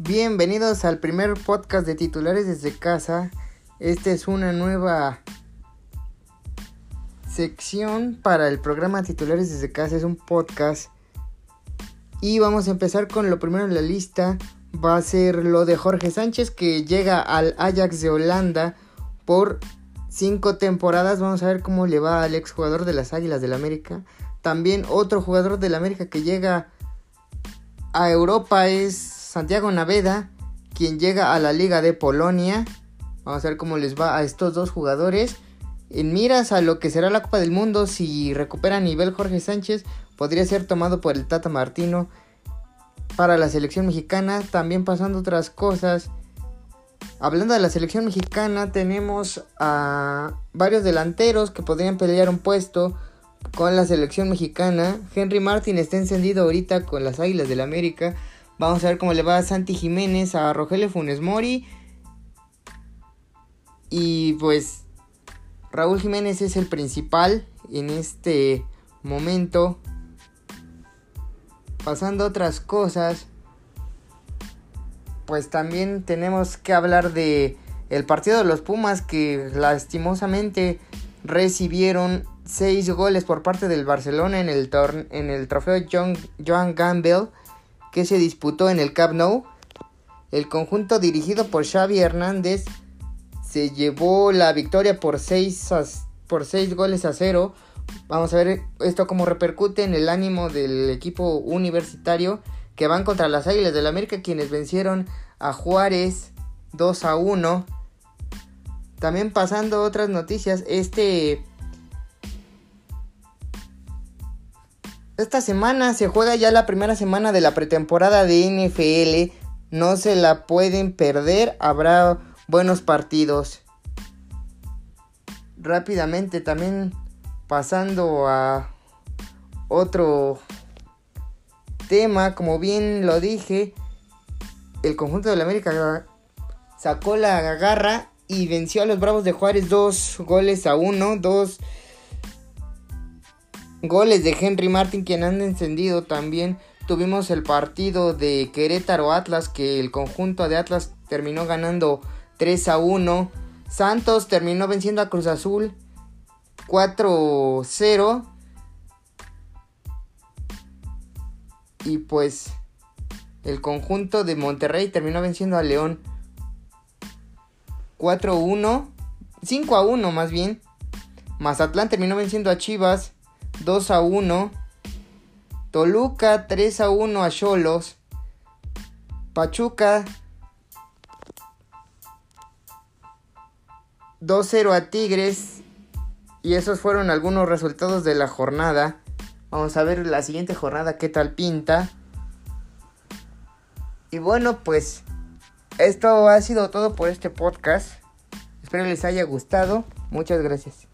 Bienvenidos al primer podcast de titulares desde casa. Esta es una nueva sección para el programa Titulares desde casa. Es un podcast. Y vamos a empezar con lo primero en la lista. Va a ser lo de Jorge Sánchez que llega al Ajax de Holanda por cinco temporadas. Vamos a ver cómo le va al exjugador de las Águilas del América. También otro jugador del América que llega a Europa es Santiago Naveda, quien llega a la Liga de Polonia. Vamos a ver cómo les va a estos dos jugadores. En miras a lo que será la Copa del Mundo, si recupera nivel Jorge Sánchez, podría ser tomado por el Tata Martino para la selección mexicana. También pasando otras cosas. Hablando de la selección mexicana, tenemos a varios delanteros que podrían pelear un puesto con la selección mexicana. Henry Martin está encendido ahorita con las Águilas del América. Vamos a ver cómo le va a Santi Jiménez, a Rogelio Funes Mori. Y pues Raúl Jiménez es el principal en este momento. Pasando otras cosas, pues también tenemos que hablar de el partido de los Pumas que lastimosamente recibieron 6 goles por parte del Barcelona en el, en el trofeo John Joan Gamble que se disputó en el Camp Nou. El conjunto dirigido por Xavi Hernández se llevó la victoria por 6, por 6 goles a 0. Vamos a ver esto cómo repercute en el ánimo del equipo universitario que van contra las Águilas del América quienes vencieron a Juárez 2 a 1. También pasando otras noticias, este Esta semana se juega ya la primera semana de la pretemporada de NFL. No se la pueden perder. Habrá buenos partidos. Rápidamente también pasando a otro tema. Como bien lo dije. El conjunto de la América sacó la garra y venció a los Bravos de Juárez dos goles a uno. Dos Goles de Henry Martin, quien han encendido también. Tuvimos el partido de Querétaro Atlas, que el conjunto de Atlas terminó ganando 3 a 1. Santos terminó venciendo a Cruz Azul 4-0. Y pues el conjunto de Monterrey terminó venciendo a León 4-1. 5 a 1 más bien. Mazatlán terminó venciendo a Chivas 2 a 1. Toluca 3 a 1 a Cholos. Pachuca 2-0 a Tigres. Y esos fueron algunos resultados de la jornada. Vamos a ver la siguiente jornada qué tal pinta. Y bueno, pues esto ha sido todo por este podcast. Espero les haya gustado. Muchas gracias.